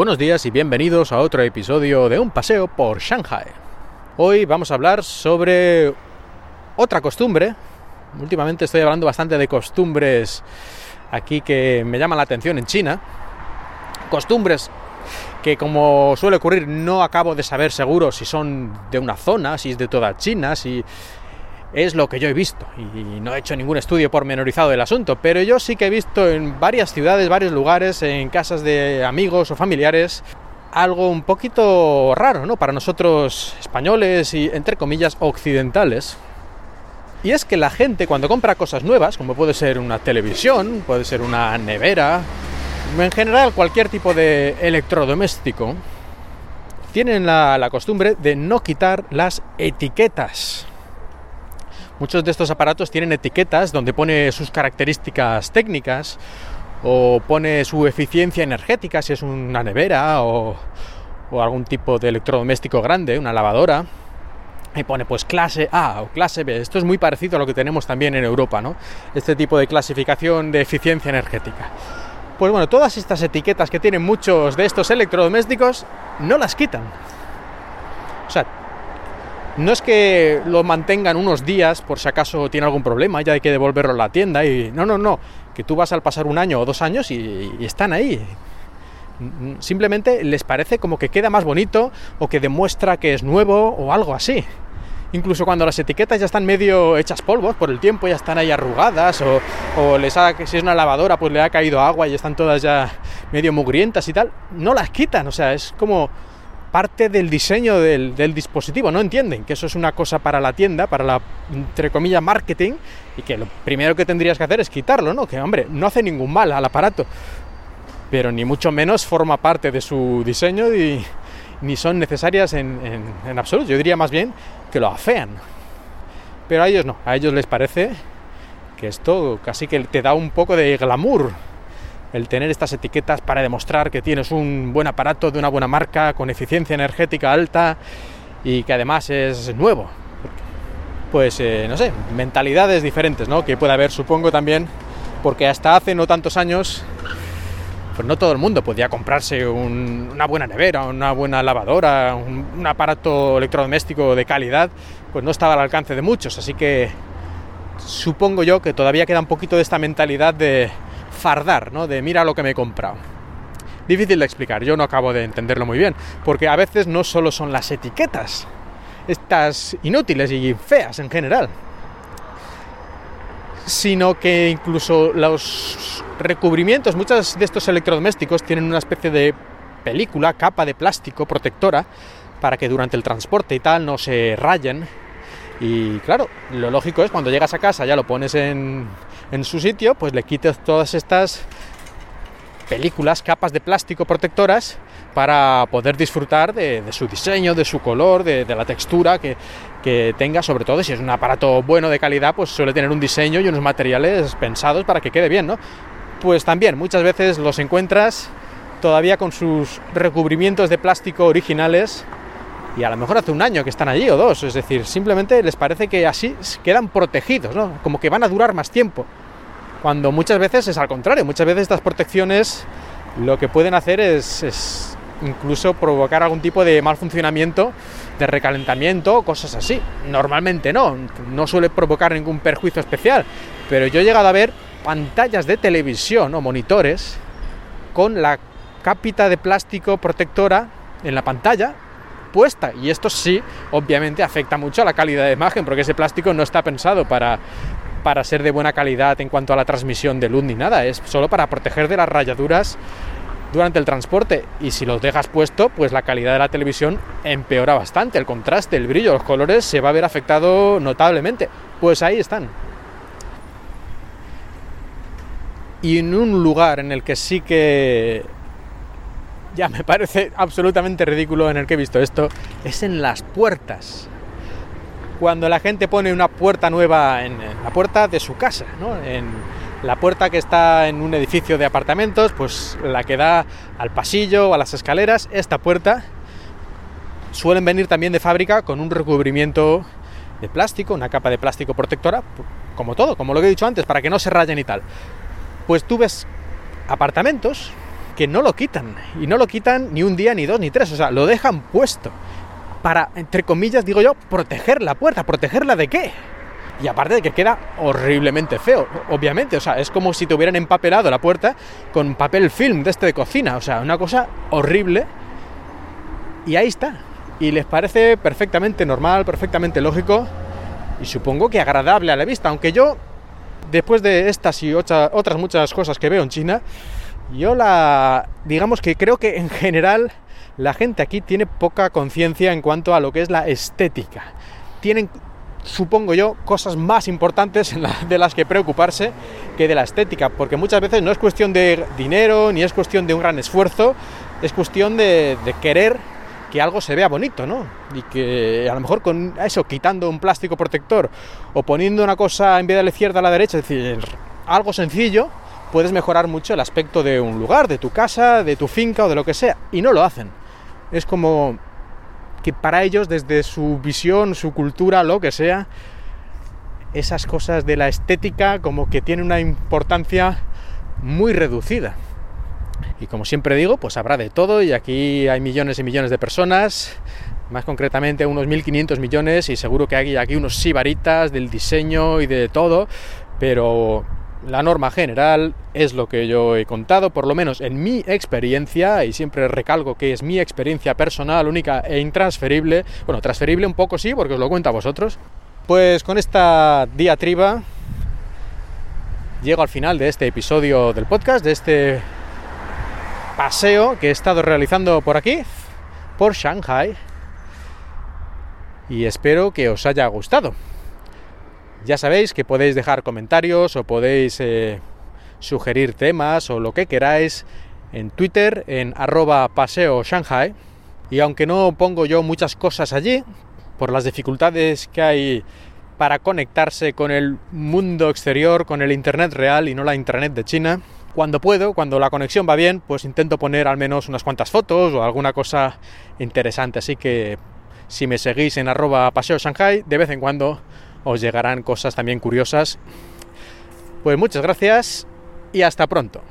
Buenos días y bienvenidos a otro episodio de Un paseo por Shanghai. Hoy vamos a hablar sobre otra costumbre. Últimamente estoy hablando bastante de costumbres aquí que me llaman la atención en China. Costumbres que como suele ocurrir no acabo de saber seguro si son de una zona, si es de toda China, si es lo que yo he visto y no he hecho ningún estudio pormenorizado del asunto, pero yo sí que he visto en varias ciudades, varios lugares, en casas de amigos o familiares, algo un poquito raro, ¿no? Para nosotros españoles y entre comillas occidentales. Y es que la gente cuando compra cosas nuevas, como puede ser una televisión, puede ser una nevera, en general cualquier tipo de electrodoméstico, tienen la, la costumbre de no quitar las etiquetas Muchos de estos aparatos tienen etiquetas donde pone sus características técnicas o pone su eficiencia energética, si es una nevera o, algún tipo de electrodoméstico grande, una lavadora. Y pone pues clase A o clase B. Esto es muy parecido a lo que tenemos también en Europa, ¿no? Este tipo de clasificación de eficiencia energética. Pues bueno, todas estas etiquetas que tienen muchos de estos electrodomésticos no las quitan. O sea, no es que lo mantengan unos días por si acaso tiene algún problema, ya hay que devolverlo a la tienda y no, no, no, que tú vas al pasar un año o dos años y, están ahí. Simplemente les parece como que queda más bonito o que demuestra que es nuevo o algo así. Incluso cuando las etiquetas ya están medio hechas polvos por el tiempo, ya están ahí arrugadas o, o les ha, si es una lavadora pues le ha caído agua y están todas ya medio mugrientas y tal, no las quitan, o sea, es como parte del diseño del, dispositivo. No entienden que eso es una cosa para la tienda, para la, entre comillas, marketing, y que lo primero que tendrías que hacer es quitarlo, ¿no? Que, hombre, no hace ningún mal al aparato, pero ni mucho menos forma parte de su diseño y ni son necesarias en, en absoluto. Yo diría más bien que lo afean. Pero a ellos no, a ellos les parece que esto casi que te da un poco de glamour el tener estas etiquetas para demostrar que tienes un buen aparato de una buena marca, con eficiencia energética alta y que además es nuevo. Pues eh, no sé, mentalidades diferentes, ¿no? Que puede haber, supongo también, porque hasta hace no tantos años, pues no todo el mundo podía comprarse una buena nevera, una buena lavadora, un aparato electrodoméstico de calidad, pues no estaba al alcance de muchos, así que supongo yo que todavía queda un poquito de esta mentalidad de fardar, ¿no? De mira lo que me he comprado. Difícil de explicar, yo no acabo de entenderlo muy bien, porque a veces no solo son las etiquetas, estas inútiles y feas en general, sino que incluso los recubrimientos, muchos de estos electrodomésticos tienen una especie de película, capa de plástico protectora, para que durante el transporte y tal no se rayen. Y claro, lo lógico es cuando llegas a casa ya lo pones en, en su sitio, pues le quites todas estas películas, capas de plástico protectoras para poder disfrutar de, su diseño, de su color, de, la textura que, que, tenga, sobre todo si es un aparato bueno de calidad, pues suele tener un diseño y unos materiales pensados para que quede bien, ¿no? Pues también muchas veces los encuentras todavía con sus recubrimientos de plástico originales y a lo mejor hace un año que están allí o dos, es decir, simplemente les parece que así quedan protegidos, ¿no? Como que van a durar más tiempo. Cuando muchas veces es al contrario, muchas veces estas protecciones lo que pueden hacer es, incluso provocar algún tipo de mal funcionamiento, de recalentamiento, cosas así. Normalmente no, no suele provocar ningún perjuicio especial, pero yo he llegado a ver pantallas de televisión o monitores con la cápita de plástico protectora en la pantalla puesta. Y esto sí, obviamente, afecta mucho a la calidad de imagen, porque ese plástico no está pensado para, para ser de buena calidad en cuanto a la transmisión de luz ni nada, es solo para proteger de las rayaduras durante el transporte. Y si los dejas puesto, pues la calidad de la televisión empeora bastante, el contraste, el brillo, los colores se va a ver afectado notablemente. Pues ahí están. Y en un lugar en el que sí que ya me parece absolutamente ridículo en el que he visto esto, es en las puertas. Cuando la gente pone una puerta nueva en, la puerta de su casa, ¿no? en la puerta que está en un edificio de apartamentos, pues la que da al pasillo o a las escaleras, esta puerta suelen venir también de fábrica con un recubrimiento de plástico, una capa de plástico protectora, como todo, como lo que he dicho antes, para que no se rayen y tal. Pues tú ves apartamentos que no lo quitan. Y no lo quitan ni un día, ni dos, ni tres. O sea, lo dejan puesto. Para, entre comillas, digo yo, proteger la puerta. ¿Protegerla de qué? Y aparte de que queda horriblemente feo, obviamente. O sea, es como si te hubieran empapelado la puerta con papel film de este de cocina. O sea, una cosa horrible. Y ahí está. Y les parece perfectamente normal, perfectamente lógico. Y supongo que agradable a la vista. Aunque yo, después de estas y otras muchas cosas que veo en China, yo la... digamos que creo que en general la gente aquí tiene poca conciencia en cuanto a lo que es la estética. Tienen supongo yo, cosas más importantes de las que preocuparse que de la estética, porque muchas veces no es cuestión de dinero, ni es cuestión de un gran esfuerzo, es cuestión de, querer que algo se vea bonito, ¿no? Y que a lo mejor con eso, quitando un plástico protector o poniendo una cosa en vez de la izquierda a la derecha, es decir, algo sencillo, puedes mejorar mucho el aspecto de un lugar, de tu casa, de tu finca o de lo que sea, y no lo hacen. Es como que para ellos, desde su visión, su cultura, lo que sea, esas cosas de la estética como que tienen una importancia muy reducida. Y como siempre digo, pues habrá de todo y aquí hay millones y millones de personas, más concretamente unos 1.500 millones y seguro que hay aquí unos sibaritas del diseño y de todo, pero la norma general es lo que yo he contado, por lo menos en mi experiencia, y siempre recalco que es mi experiencia personal, única e intransferible, bueno, transferible un poco sí, porque os lo cuento a vosotros. Pues con esta diatriba llego al final de este episodio del podcast, de este paseo que he estado realizando por aquí, por Shanghai, y espero que os haya gustado. Ya sabéis que podéis dejar comentarios o podéis eh, sugerir temas o lo que queráis en Twitter en arroba paseo Shanghai. Y aunque no pongo yo muchas cosas allí, por las dificultades que hay para conectarse con el mundo exterior, con el Internet real y no la Internet de China, cuando puedo, cuando la conexión va bien, pues intento poner al menos unas cuantas fotos o alguna cosa interesante. Así que si me seguís en arroba paseo Shanghai, de vez en cuando os llegarán cosas también curiosas. Pues muchas gracias y hasta pronto.